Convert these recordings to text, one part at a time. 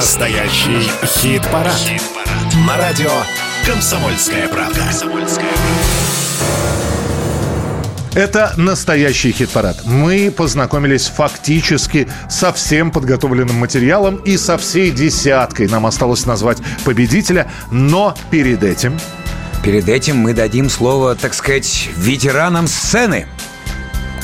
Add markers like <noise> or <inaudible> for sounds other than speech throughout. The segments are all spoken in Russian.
Настоящий хит-парад. Хит На радио «Комсомольская правда». Это настоящий хит-парад. Мы познакомились фактически со всем подготовленным материалом и со всей десяткой. Нам осталось назвать победителя, но перед этим... Перед этим мы дадим слово, так сказать, ветеранам сцены.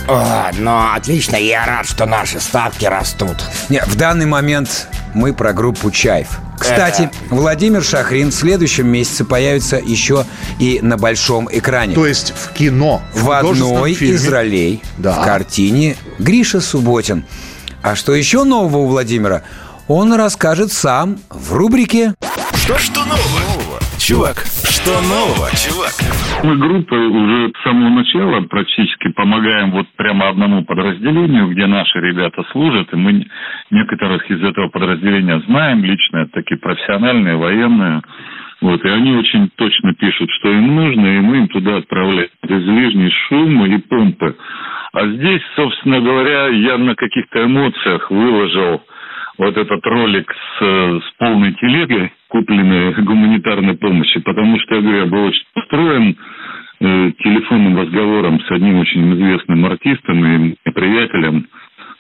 О, ну, отлично, я рад, что наши ставки растут. Не, в данный момент мы про группу «Чайф». Кстати, Это- Владимир Шахрин в следующем месяце появится еще и на большом экране. То есть в кино. в художественном одной фильме. из ролей Да. в картине Гриша Субботин. А что еще нового у Владимира, он расскажет сам в рубрике Что, что нового? Чувак, что нового, чувак? Мы группой уже с самого начала практически помогаем вот прямо одному подразделению, где наши ребята служат, и мы некоторых из этого подразделения знаем лично, это такие профессиональные, военные. Вот, и они очень точно пишут, что им нужно, и мы им туда отправляем без лишней шума и помпы. А здесь, собственно говоря, я на каких-то эмоциях выложил вот этот ролик с, э, с полной телегой, купленной гуманитарной помощи, потому что, я говорю, я был очень устроен э, телефонным разговором с одним очень известным артистом и моим приятелем,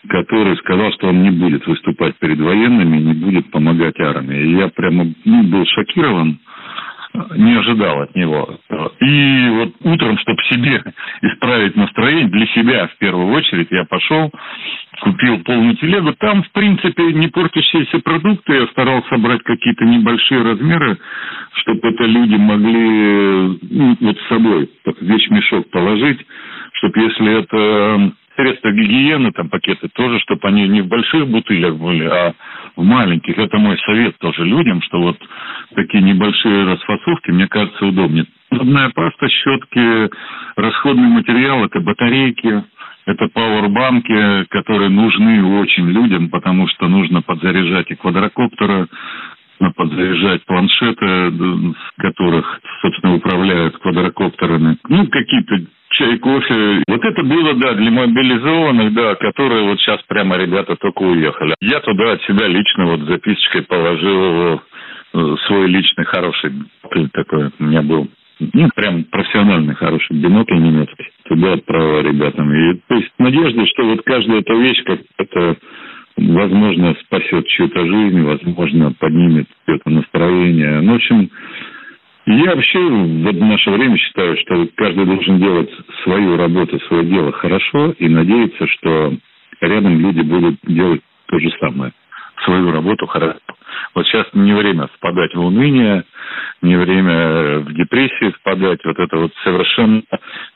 который сказал, что он не будет выступать перед военными, не будет помогать армии. И я прямо ну, был шокирован, не ожидал от него. И вот утром, чтобы себе исправить настроение, для себя в первую очередь, я пошел, купил полную телегу. Там, в принципе, не портящиеся продукты. Я старался брать какие-то небольшие размеры, чтобы это люди могли ну, вот с собой в вещмешок положить, чтобы если это средства гигиены, там пакеты тоже, чтобы они не в больших бутылях были, а в маленьких. Это мой совет тоже людям, что вот такие небольшие расфасовки, мне кажется, удобнее. Зубная паста, щетки, расходный материал, это батарейки, это пауэрбанки, которые нужны очень людям, потому что нужно подзаряжать и квадрокоптеры, нужно подзаряжать планшеты, с которых, собственно, управляют квадрокоптерами. Ну, какие-то чай, кофе. Вот это было, да, для мобилизованных, да, которые вот сейчас прямо ребята только уехали. Я туда от себя лично вот записочкой положил э, свой личный хороший такой у меня был. Ну, прям профессиональный хороший бинокль немецкий. Туда отправил ребятам. И, то есть, надежда, что вот каждая эта вещь как это возможно, спасет чью-то жизнь, возможно, поднимет это настроение. Ну, в общем, я вообще в наше время считаю, что каждый должен делать свою работу, свое дело хорошо и надеяться, что рядом люди будут делать то же самое. Свою работу хорошо. Вот сейчас не время впадать в уныние, не время в депрессии впадать. Вот это вот совершенно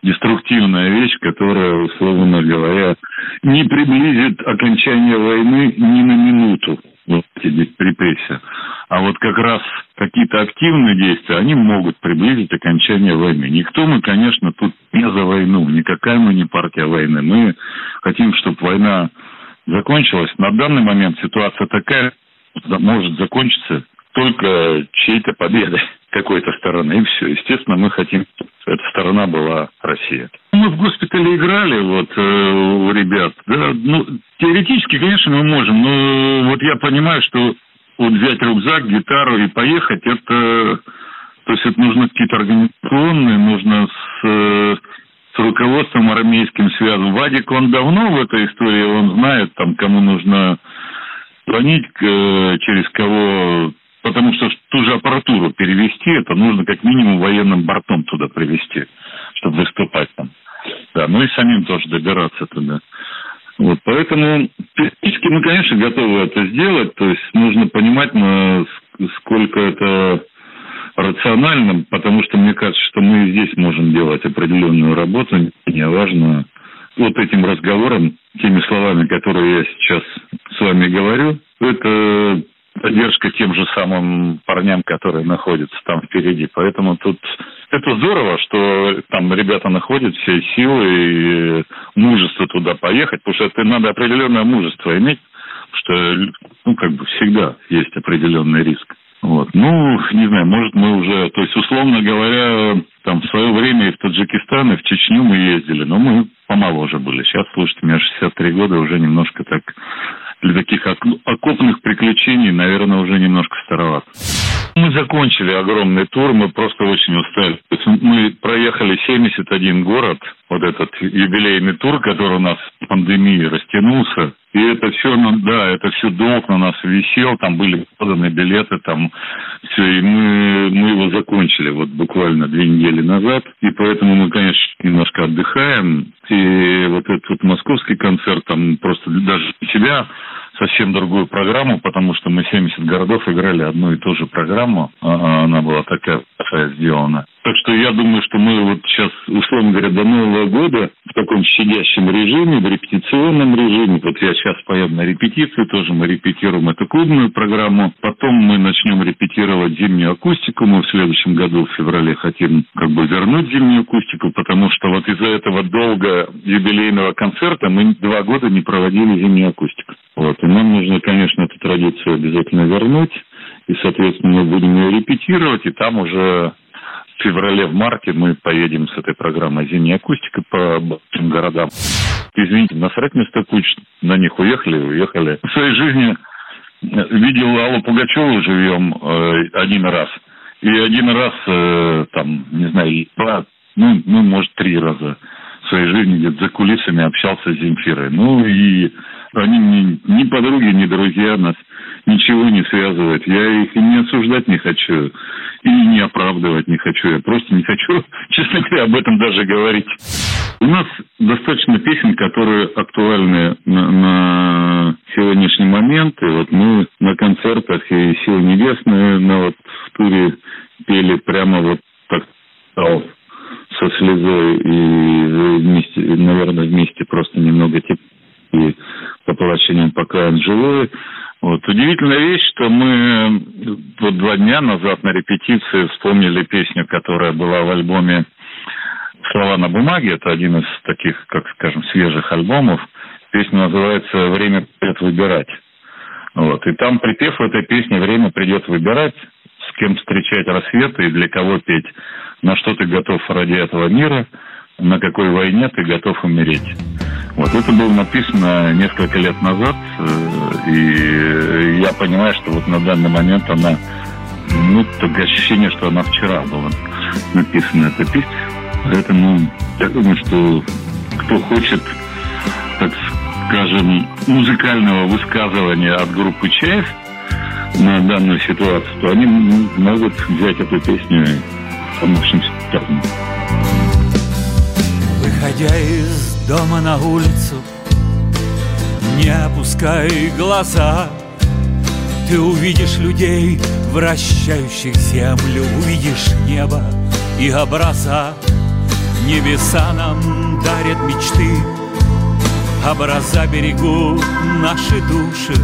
деструктивная вещь, которая, условно говоря, не приблизит окончание войны ни на минуту. Вот эти репрессии. А вот как раз какие-то активные действия, они могут приблизить окончание войны. Никто мы, конечно, тут не за войну. Никакая мы не партия войны. Мы хотим, чтобы война закончилась. На данный момент ситуация такая, может закончиться только чьей-то победой какой-то стороны, и все. Естественно, мы хотим, чтобы эта сторона была Россия. Мы в госпитале играли вот э, у ребят. Да, ну, теоретически, конечно, мы можем, но вот я понимаю, что вот взять рюкзак, гитару и поехать, это... То есть это нужно какие-то организационные, нужно с, э, с руководством армейским связан. Вадик, он давно в этой истории, он знает, там, кому нужно звонить, э, через кого... Потому что ту же аппаратуру перевести, это нужно как минимум военным бортом туда привезти, чтобы выступать там. Да, ну и самим тоже добираться туда. Вот, поэтому теоретически мы, конечно, готовы это сделать. То есть нужно понимать, на с- сколько это рационально, потому что мне кажется, что мы здесь можем делать определенную работу, не важно вот этим разговором, теми словами, которые я сейчас с вами говорю, это поддержка тем же самым парням, которые находятся там впереди. Поэтому тут это здорово, что там ребята находят все силы и мужество туда поехать, потому что это надо определенное мужество иметь, что, ну, как бы всегда есть определенный риск. Вот. Ну, не знаю, может, мы уже, то есть, условно говоря, там в свое время и в Таджикистан, и в Чечню мы ездили, но мы помоложе были. Сейчас, слушайте, мне 63 года, уже немножко так для таких окопных приключений, наверное, уже немножко старовато. Мы закончили огромный тур, мы просто очень устали. Мы проехали 71 город, вот этот юбилейный тур, который у нас в пандемии растянулся. И это все, ну, да, это все долг на нас висел, там были проданы билеты, там все, и мы, мы его закончили вот буквально две недели назад. И поэтому мы, конечно, немножко отдыхаем. И вот этот вот московский концерт, там просто даже себя совсем другую программу, потому что мы 70 городов играли одну и ту же программу. А, она была такая большая сделана. Так что я думаю, что мы вот сейчас, условно говоря, до Нового года в таком щадящем режиме, в репетиционном режиме. Вот я сейчас поеду на репетицию, тоже мы репетируем эту клубную программу. Потом мы начнем репетировать зимнюю акустику. Мы в следующем году, в феврале, хотим как бы вернуть зимнюю акустику, потому что вот из-за этого долго юбилейного концерта мы два года не проводили зимнюю акустику. Вот. И нам нужно, конечно, эту традицию обязательно вернуть. И, соответственно, мы будем ее репетировать, и там уже феврале, в марте мы поедем с этой программой «Зимняя акустика» по большим городам. Извините, насрать мне куч, на них уехали, уехали. В своей жизни видел Аллу Пугачеву живьем э, один раз. И один раз, э, там, не знаю, два, ну, ну, может, три раза в своей жизни где-то за кулисами общался с Земфирой. Ну, и они ни, ни подруги, ни друзья нас ничего не связывает. Я их и не осуждать не хочу, и не оправдывать не хочу. Я просто не хочу, <laughs> честно говоря, об этом даже говорить. У нас достаточно песен, которые актуальны на, на сегодняшний момент. И вот мы на концертах и «Силы небесные» на вот в туре пели прямо вот так со слезой и вместе, наверное, вместе просто немного тепло и по поглощением пока живой. Вот. Удивительная вещь, что мы вот два дня назад на репетиции вспомнили песню, которая была в альбоме «Слова на бумаге». Это один из таких, как скажем, свежих альбомов. Песня называется «Время придет выбирать». Вот. И там припев этой песни «Время придет выбирать», с кем встречать рассветы и для кого петь, на что ты готов ради этого мира, на какой войне ты готов умереть. Вот это было написано несколько лет назад, э, и я понимаю, что вот на данный момент она, ну, такое ощущение, что она вчера была написана, эта песня. Поэтому я думаю, что кто хочет, так скажем, музыкального высказывания от группы ЧАЕС на данную ситуацию, то они могут взять эту песню и помочь им Выходя из дома на улицу Не опускай глаза. Ты увидишь людей, вращающих землю Увидишь небо и образа. Небеса нам дарят мечты Образа берегут наши души.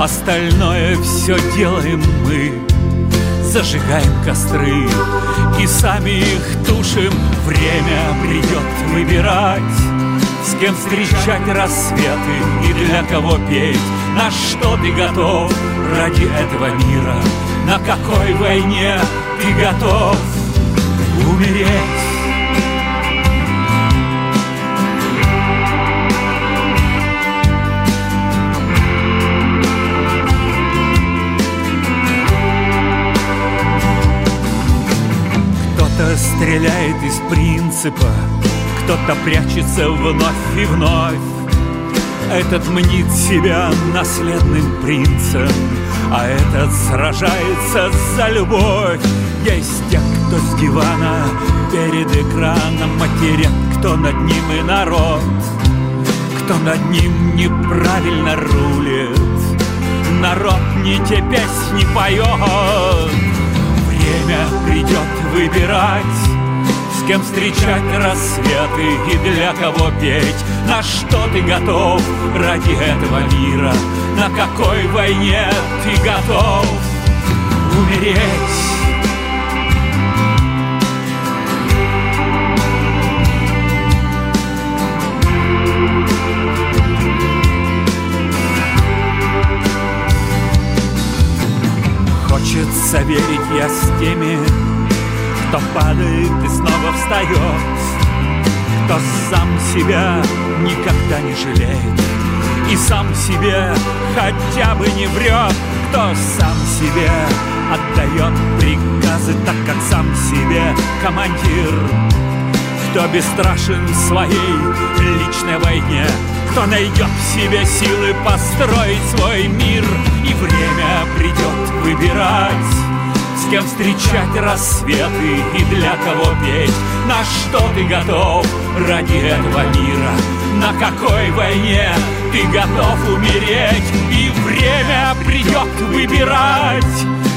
Остальное все делаем мы Зажигаем костры и сами их тушим. Время придет выбирать С кем встречать рассветы и для кого петь. На что ты готов ради этого мира? На какой войне ты готов умереть Кто-то стреляет из принципа, кто-то прячется вновь и вновь. Этот мнит себя наследным принцем, а этот сражается за любовь. Есть те, кто с дивана перед экраном матерят, кто над ним и народ, кто над ним неправильно рулит. Народ не те песни поет, время придет выбирать С кем встречать рассветы и для кого петь. На что ты готов ради этого мира? На какой войне ты готов умереть Хочется верить я с теми, кто падает и снова встает, кто сам себя никогда не жалеет И сам себе хотя бы не врет Кто сам себе отдает приказы Так как сам себе командир Кто бесстрашен в своей личной войне Кто найдет в себе силы построить свой мир И время придет выбирать кем встречать рассветы и для кого петь? На что ты готов ради этого мира? На какой войне ты готов умереть? И время придет выбирать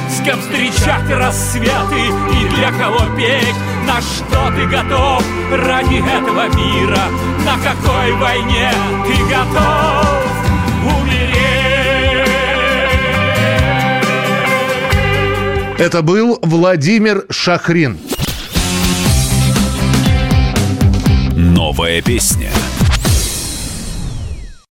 С кем встречать рассветы и для кого петь? На что ты готов ради этого мира? На какой войне ты готов Это был Владимир Шахрин. Новая песня.